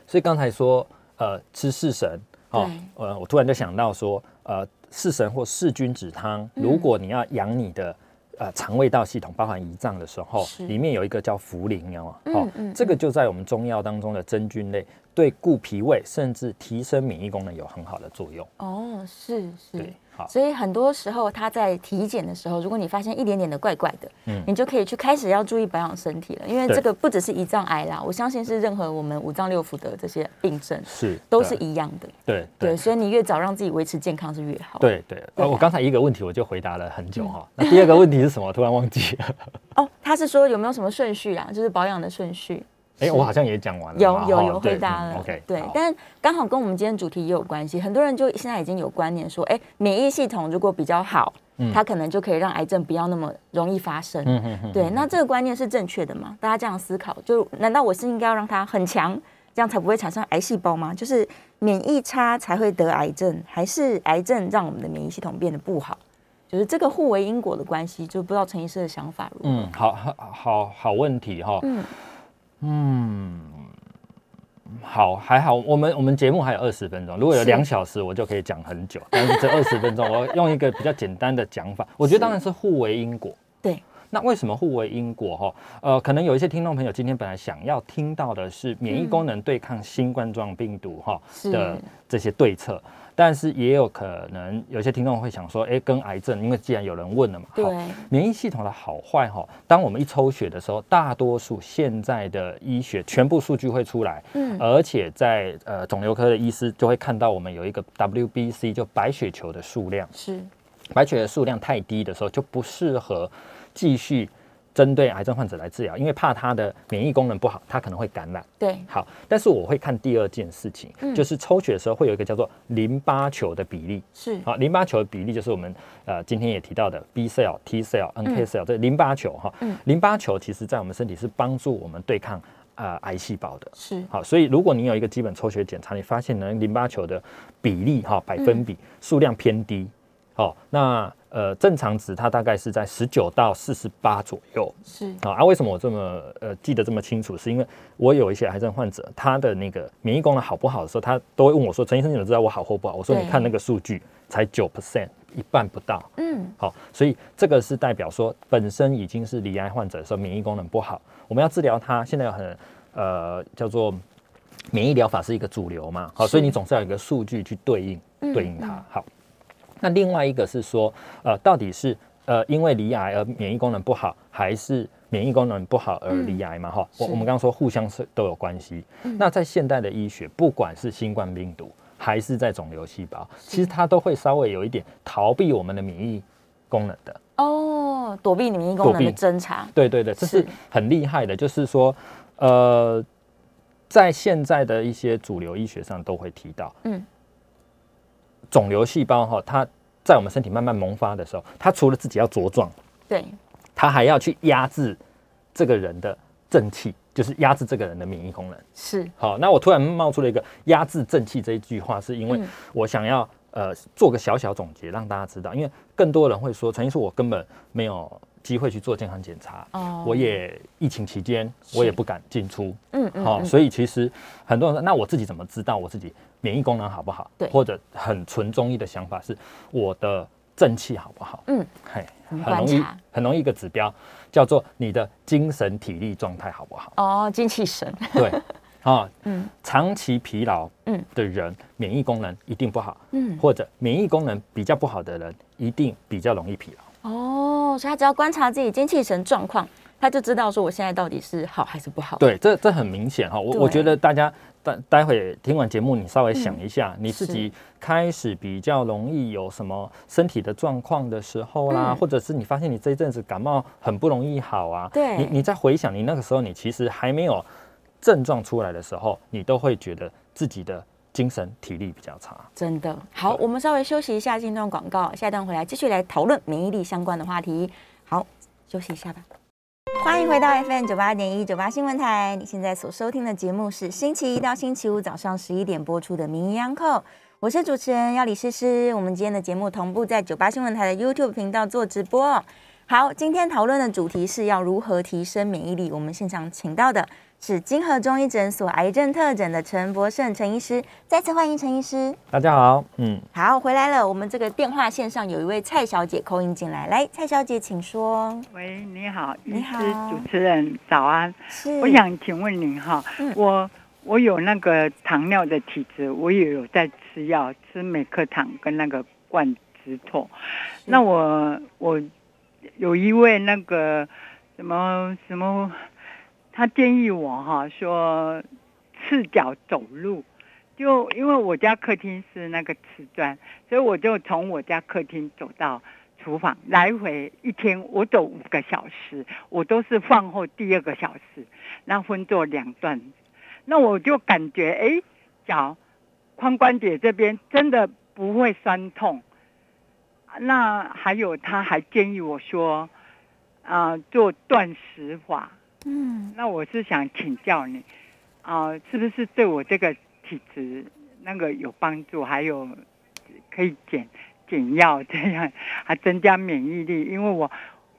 所以刚才说，呃，吃四神，哦，呃，我突然就想到说，呃，四神或四君子汤，嗯。如果你要养你的呃肠胃道系统，包含胰脏的时候，里面有一个叫茯苓，有吗？嗯嗯这个就在我们中药当中的真菌类，对固脾胃，甚至提升免疫功能有很好的作用。哦，是是所以很多时候他在体检的时候，如果你发现一点点的怪怪的，嗯你就可以去开始要注意保养身体了，因为对这个不只是胰脏癌啦，我相信是任何我们五脏六腑的这些病症是都是一样的。对对，所以你越早让自己维持健康是越好。，对对。对啊呃，我刚才一个问题我就回答了很久哈，那第二个问题是什么？突然忘记了。哦，他是说有没有什么顺序啊？就是保养的顺序。哎，是我好像也讲完了。有有有回答了，嗯 OK，对，但刚好跟我们今天主题也有关系。很多人就现在已经有观念说，哎，免疫系统如果比较好，嗯它可能就可以让癌症不要那么容易发生。嗯嗯嗯对，那这个观念是正确的吗？大家这样思考，就难道我是应该要让它很强，这样才不会产生癌细胞吗？就是免疫差才会得癌症，还是癌症让我们的免疫系统变得不好？就是这个互为因果的关系，就不知道陈医师的想法如何。嗯，好好好好问题哈。嗯嗯，好，还好，我们我们节目还有二十分钟，如果有是两小时，我就可以讲很久。但是这二十分钟，我用一个比较简单的讲法，我觉得当然是互为因果。对，那为什么互为因果？哈，呃，可能有一些听众朋友今天本来想要听到的是免疫功能对抗新冠状病毒哈是的这些对策，但是也有可能有些听众会想说，哎，跟癌症，因为既然有人问了嘛，好对，免疫系统的好坏哈，当我们一抽血的时候，大多数现在的医学全部数据会出来，嗯。而且在呃肿瘤科的医师就会看到我们有一个 WBC 就白血球的数量，是。白血球的数量太低的时候就不适合继续针对癌症患者来治疗，因为怕他的免疫功能不好，他可能会感染。对，好，但是我会看第二件事情，嗯就是抽血的时候会有一个叫做淋巴球的比例。是好，淋巴球的比例就是我们呃今天也提到的 B cell、T cell、NK cell，、这淋巴球哈。嗯淋巴球其实在我们身体是帮助我们对抗呃癌细胞的。是好，所以如果你有一个基本抽血检查，你发现呢淋巴球的比例哈百分比、数量偏低，好，那呃正常值它大概是在十九到四十八左右。是啊啊，为什么我这么呃记得这么清楚？是因为我有一些癌症患者，他的那个免疫功能好不好的时候，他都会问我说：“陈医生，你怎么知道我好或不好？”我说：“你看那个数据，才九 percent，一半不到。”嗯好，所以这个是代表说本身已经是罹癌患者的时候，免疫功能不好，我们要治疗它。现在有很呃叫做免疫疗法是一个主流嘛，好，是所以你总是要有一个数据去对应嗯对应它嗯。好，那另外一个是说，呃，到底是呃因为离癌而免疫功能不好，还是免疫功能不好而离癌嘛？哈、我是。我们刚刚说互相是都有关系。那在现代的医学，不管是新冠病毒还是在肿瘤细胞，其实它都会稍微有一点逃避我们的免疫功能的。哦，躲避免疫功能的侦查，对对对，这是是很厉害的，就是说，呃，在现在的一些主流医学上都会提到，嗯嗯，肿瘤细胞哈，它在我们身体慢慢萌发的时候，它除了自己要茁壮，对，它还要去压制这个人的正气，就是压制这个人的免疫功能。是，好，那我突然冒出了一个“压制正气”这一句话，是因为嗯。我想要呃做个小小总结，让大家知道，因为更多人会说，陈医师我根本没有机会去做健康检查，哦。我也疫情期间我也不敢进出，嗯嗯，好、嗯。所以其实很多人说，那我自己怎么知道我自己免疫功能好不好？对或者很纯中医的想法是我的正气好不好？嗯，嘿，很容易很容易一个指标叫做你的精神体力状态好不好？哦，精气神，对，啊，嗯长期疲劳嗯的人，免疫功能一定不好，嗯，或者免疫功能比较不好的人，一定比较容易疲劳。哦，所以他只要观察自己精气神状况，他就知道说我现在到底是好还是不好。，对，这这很明显哈。我我觉得大家待待会听完节目，你稍微想一下，你自己开始比较容易有什么身体的状况的时候啦，嗯或者是你发现你这一阵子感冒很不容易好啊，对你你再回想你那个时候，你其实还没有症状出来的时候，你都会觉得自己的精神体力比较差。真的好，我们稍微休息一下，进段广告，下一段回来继续来讨论免疫力相关的话题。好，休息一下吧。欢迎回到 FM 九八点一九八新闻台，你现在所收听的节目是星期一到星期五早上十一点播出的《名医央叩》，我是主持人要李诗诗。我们今天的节目同步在九八新闻台的 YouTube 频道做直播。好，今天讨论的主题是要如何提升免疫力。我们现场请到的是金河中医诊所癌症特诊的陈博胜陈医师，再次欢迎陈医师。大家好，嗯，好，回来了。我们这个电话线上有一位蔡小姐扣音进来，来，蔡小姐请说。喂，你好，医你好师主持人早安。是，我想请问您哈，嗯我我有那个糖尿的体质，我也有在吃药，吃美克糖跟那个冠直妥。那我我有一位那个什么什么，他建议我哈说赤脚走路。就因为我家客厅是那个瓷砖，所以我就从我家客厅走到厨房，来回一天我走五个小时，我都是饭后第二个小时，那分做两段。那我就感觉哎，脚髋关节这边真的不会酸痛。那还有，他还建议我说，啊、做断食法。嗯，那我是想请教你，啊、是不是对我这个体质那个有帮助？还有可以减减药，这样还增加免疫力？因为我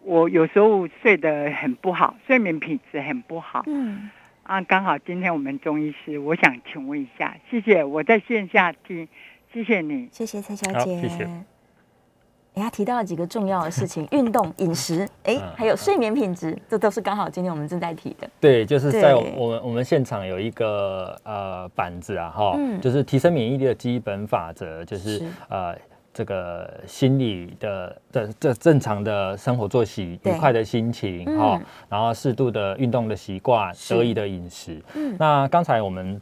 我有时候睡得很不好，睡眠品质很不好。嗯，啊，刚好今天我们中医师，我想请问一下，谢谢我在线下听，谢谢你。谢谢蔡小姐。谢谢哎，他提到了几个重要的事情，运动、饮食，哎，嗯还有睡眠品质，这都是刚好今天我们正在提的。对，就是在我们我们现场有一个呃板子啊，哈、嗯就是提升免疫力的基本法则，就是是呃这个心理的的这正常的生活作息、愉快的心情嗯哈、然后适度的运动的习惯、得意的饮食。嗯那刚才我们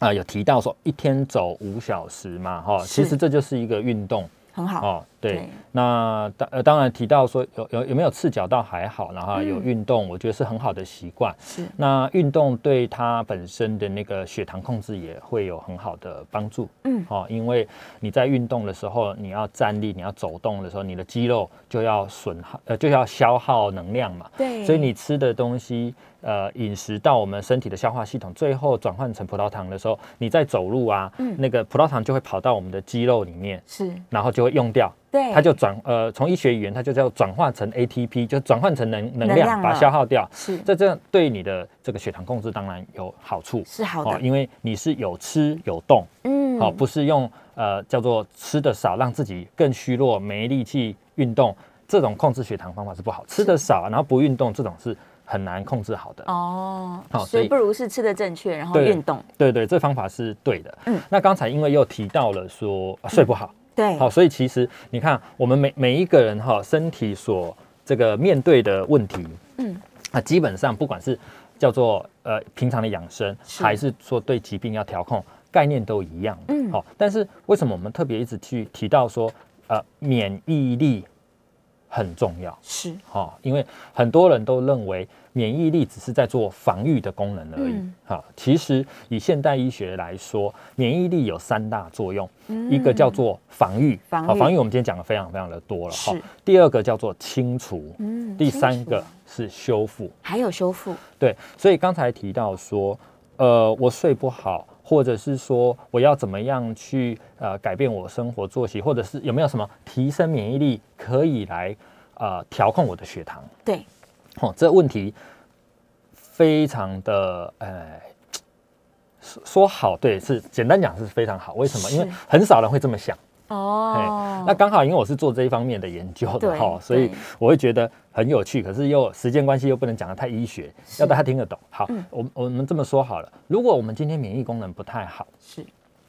啊、有提到说一天走五小时嘛，哈，其是实这就是一个运动。很好。哦，对，对那当呃当然提到说有有有没有赤脚倒还好，然后有嗯运动，我觉得是很好的习惯。是，那运动对它本身的那个血糖控制也会有很好的帮助。嗯，哦，因为你在运动的时候，你要站立，你要走动的时候，你的肌肉就要损耗，呃，就要消耗能量嘛。对，所以你吃的东西，呃，饮食到我们身体的消化系统，最后转换成葡萄糖的时候，你在走路啊，嗯。那个葡萄糖就会跑到我们的肌肉里面，是，然后就会用掉，对，它就转呃，从医学语言它就叫转化成 ATP，就转换成能能能量量，把它消耗掉。是。这这样对你的这个血糖控制当然有好处。是好的，因为你是有吃有动，嗯，哦，不是用呃叫做吃的少让自己更虚弱没力气运动，这种控制血糖方法是不好。吃的少然后不运动，这种是很难控制好的。哦，好所以所以不如是吃的正确，然后运动，对对，这方法是对的。嗯。那刚才因为又提到了说、啊睡不好，对，好，所以其实你看，我们每每一个人哈，身体所这个面对的问题，嗯，啊，基本上不管是叫做呃平常的养生，是。还是说对疾病要调控，概念都一样。嗯。好，但是为什么我们特别一直去提到说，呃，免疫力很重要？是，哦、因为很多人都认为免疫力只是在做防御的功能而已。嗯。好、其实以现代医学来说，免疫力有三大作用，嗯。一个叫做防御，好防御。防御我们今天讲的非常非常的多了。哈第二个叫做清除，嗯第三个是修复。还有修复，对，所以刚才提到说，呃，我睡不好，或者是说我要怎么样去呃改变我生活作息，或者是有没有什么提升免疫力可以来呃调控我的血糖？对，哦，这问题非常的呃。说说好，对，是简单讲是非常好。为什么？因为很少人会这么想。哦，那刚好因为我是做这一方面的研究的哈，所以我会觉得很有趣。可是又时间关系又不能讲的太医学，要大家听得懂。好，嗯。我我们这么说好了，如果我们今天免疫功能不太好，是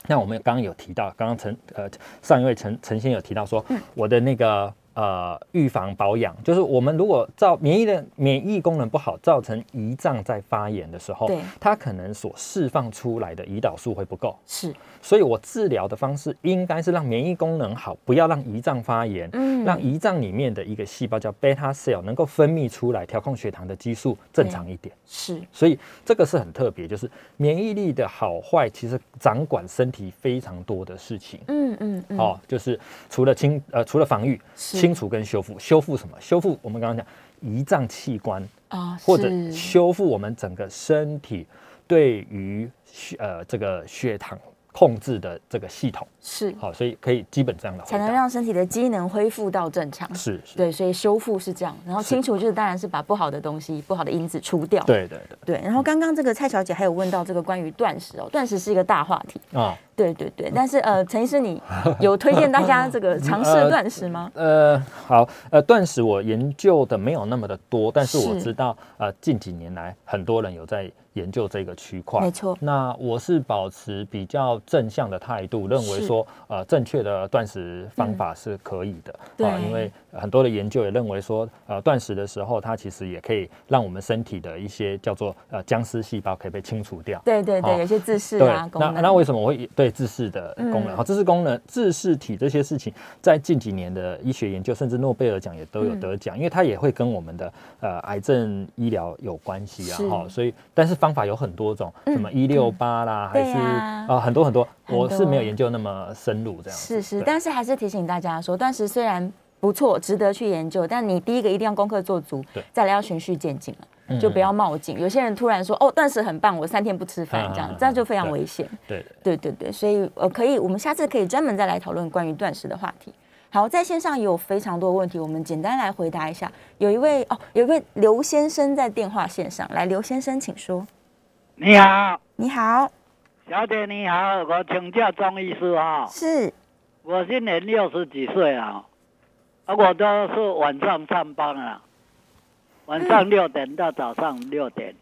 那我们刚刚有提到，刚刚陈呃上一位陈陈先有提到说，嗯。我的那个呃预防保养，就是我们如果造免疫的免疫功能不好，造成胰脏在发炎的时候对，它可能所释放出来的胰岛素会不够，是，所以我治疗的方式应该是让免疫功能好，不要让胰脏发炎，嗯。让胰脏里面的一个细胞叫 beta cell 能够分泌出来调控血糖的激素正常一点。是。所以这个是很特别，就是免疫力的好坏，其实掌管身体非常多的事情。嗯嗯嗯，哦，就是除了清呃除了防御、是清除跟修复，修复什么？修复我们刚刚讲胰脏器官，啊，或者修复我们整个身体对于血呃这个血糖控制的这个系统。是好，所以可以基本这样的。才能让身体的机能恢复到正常。是是，对，所以修复是这样，然后清除就是当然是把不好的东西、不好的因子除掉。对对对对，然后刚刚这个蔡小姐还有问到这个关于断食哦，断食是一个大话题。啊。对对对，但是呃，陈医师你有推荐大家这个尝试断食吗？呃，好，呃，断食我研究的没有那么的多，但是我知道，呃，近几年来很多人有在研究这个区块。没错那我是保持比较正向的态度，认为是说，呃，正确的断食方法是可以的。啊因为很多的研究也认为说，呃，断食的时候，它其实也可以让我们身体的一些叫做呃僵尸细胞可以被清除掉。对对对，哦有些自噬对啊。那那为什么我会对自噬的功能？嗯、自噬功能、自噬体这些事情，在近几年的医学研究，甚至诺贝尔奖也都有得奖，因为它也会跟我们的呃癌症医疗有关系啊。是哈、所以但是方法有很多种，什么一六八啦，还是啊、很多很多，我是没有研究那么深入这样。是是，但是还是提醒大家说，断食虽然不错，值得去研究，但你第一个一定要功课做足，再来要循序渐进了。嗯就不要冒进。有些人突然说哦，断食很棒，我三天不吃饭嗯这样嗯，这样就非常危险。对对对对对，所以呃，可以，我们下次可以专门再来讨论关于断食的话题。好，在线上也有非常多问题，我们简单来回答一下。有一位哦，有一位刘先生在电话线上，来，刘先生请说。你好，你好，小姐你好，我请教钟医师哈、是我今年六十几岁了，啊，我都是晚上上班啊，晚上六点到早上六点，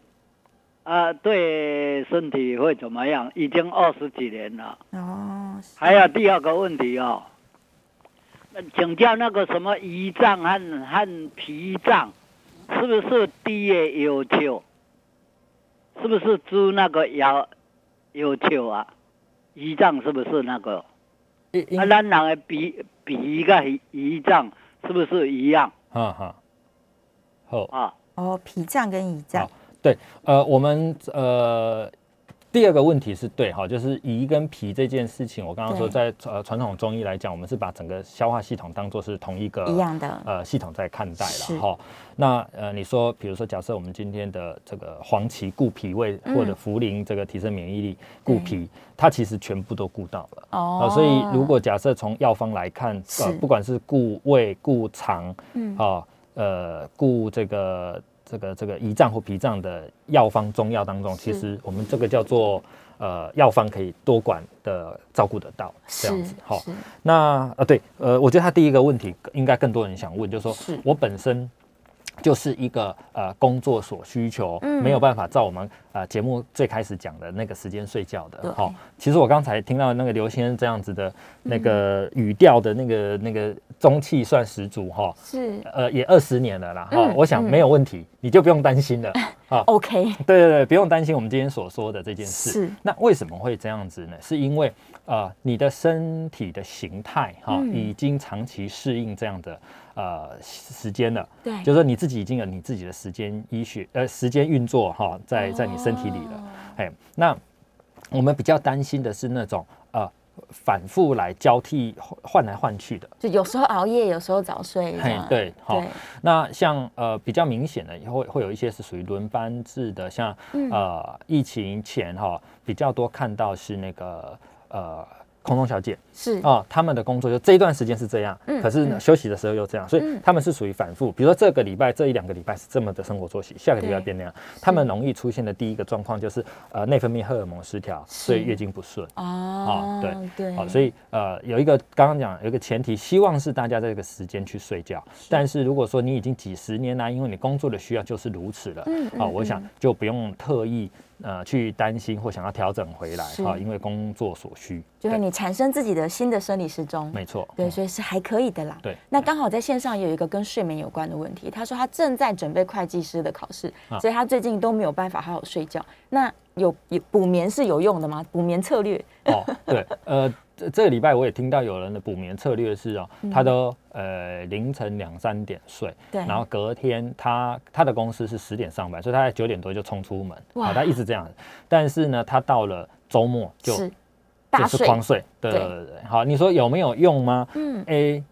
啊，对身体会怎么样？已经二十几年了。哦，还有第二个问题哦，那请教那个什么胰脏和和脾脏，是不是低的要求？是不是猪那个腰要求啊？胰脏是不是那个？啊，咱人的脾脾跟胰胰脏是不是一样哈哈，好。啊？哦，脾脏跟胰脏好，对，呃，我们呃第二个问题是对哈，就是胰跟脾这件事情，我刚刚说在呃传统中医来讲，我们是把整个消化系统当做是同一个一样的呃系统在看待了哈。那呃你说，比如说假设我们今天的这个黄芪固脾胃嗯或者茯苓这个提升免疫力固脾，它其实全部都顾到了。哦呃，所以如果假设从药方来看，是呃，不管是固胃、固肠，嗯啊，呃，顾这个这个这个胰脏或脾脏的药方中药当中，其实我们这个叫做呃药方可以多管的照顾得到这样子。好，那呃对，呃，我觉得他第一个问题应该更多人想问，就是说是。我本身就是一个呃工作所需求，嗯没有办法照我们呃节目最开始讲的那个时间睡觉的。好、其实我刚才听到那个刘先生这样子的那个语调的那个那个中气算十足哈。是呃，也二十年了啦，哈、嗯我想嗯没有问题，你就不用担心了。啊，OK，对对对，不用担心我们今天所说的这件事。是那为什么会这样子呢？是因为呃，你的身体的形态哈、嗯已经长期适应这样的呃时间了。对，就是说你自己已经有你自己的时间医学呃时间运作哈，在在你身体里了。哦哎，那我们比较担心的是那种呃反复来交替换来换去的。就有时候熬夜，有时候早睡这嘿，对，好，那像呃比较明显的会会有一些是属于轮班制的，像、嗯呃疫情前哈、比较多看到是那个呃空中小姐是。啊、他们的工作就这一段时间是这样，嗯可是呢、嗯。休息的时候又这样，所以嗯。他们是属于反复。比如说这个礼拜这一两个礼拜是这么的生活作息，下个礼拜变那样，他们容易出现的第一个状况就是呃内分泌荷尔蒙失调，所以月经不顺。哦，对。对，好，所以呃有一个刚刚讲有一个前提，希望是大家在这个时间去睡觉。但是如果说你已经几十年来，因为你工作的需要就是如此了，嗯好，嗯我想就不用特意呃去担心或想要调整回来是。哈，因为工作所需。就是你产生自己的新的生理时钟，没错，对，嗯。所以是还可以的啦。对。那刚好在线上也有一个跟睡眠有关的问题，他说他正在准备会计师的考试，啊。所以他最近都没有办法好好睡觉。那有有补眠是有用的吗？补眠策略？哦，对，呃，这这个礼拜我也听到有人的补眠策略是哦，他都呃凌晨两三点睡，嗯对。然后隔天他他的公司是十点上班，所以他在九点多就冲出门，哇。好，他一直这样，但是呢，他到了周末就是就是狂睡，对对对对对，好，你说有没有用吗？嗯，诶，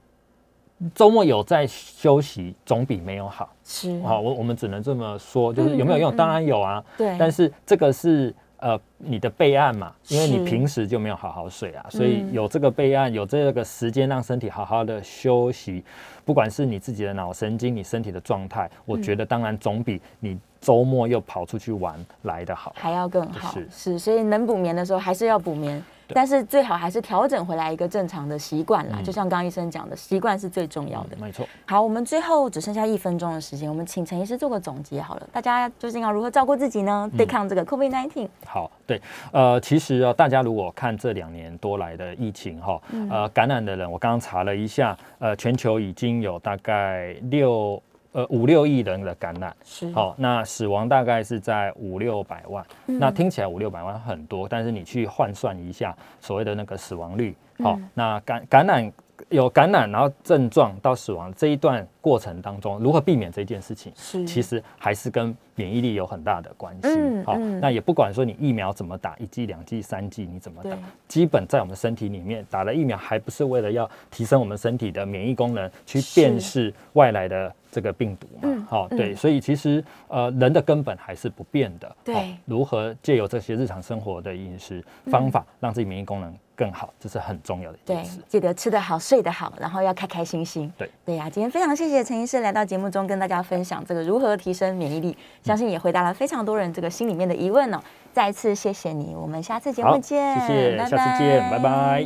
周末有在休息，总比没有好。是，好，我我们只能这么说，就是嗯有没有用？嗯当然有啊，对，但是这个是呃你的备案嘛，因为你平时就没有好好睡啊，所以嗯有这个备案，有这个时间让身体好好的休息，不管是你自己的脑神经，你身体的状态，我嗯觉得当然总比你周末又跑出去玩来的好。还要更好，是是，所以能补眠的时候还是要补眠，对但是最好还是调整回来一个正常的习惯啦。嗯就像刚刚医生讲的，习惯是最重要的。没错，好，我们最后只剩下一分钟的时间，我们请陈医师做个总结好了。大家究竟要如何照顾自己呢？对抗这个 COVID-19？好，对，呃，其实啊，大家如果看这两年多来的疫情哈，嗯呃，感染的人，我刚刚查了一下，呃，全球已经有大概六呃五六亿人的感染，是，好、那死亡大概是在五六百万。嗯那听起来五六百万很多，但是你去换算一下所谓的那个死亡率，好、嗯那感感染有感染，然后症状到死亡这一段过程当中，如何避免这件事情，是其实还是跟免疫力有很大的关系。好、那也不管说你疫苗怎么打，一剂、两剂、三剂你怎么打，基本在我们身体里面打了疫苗，还不是为了要提升我们身体的免疫功能，去辨识外来的这个病毒嗯嘛？好、嗯对，所以其实呃人的根本还是不变的。对好如何借由这些日常生活的饮食方法，让自己免疫功能更好，这是很重要的一对件事。，记得吃得好，睡得好，然后要开开心心。对对呀、今天非常谢谢陈医师来到节目中跟大家分享这个如何提升免疫力，相信也回答了非常多人这个心里面的疑问哦。再次谢谢你，我们下次节目好，见，谢谢，拜下次见，拜拜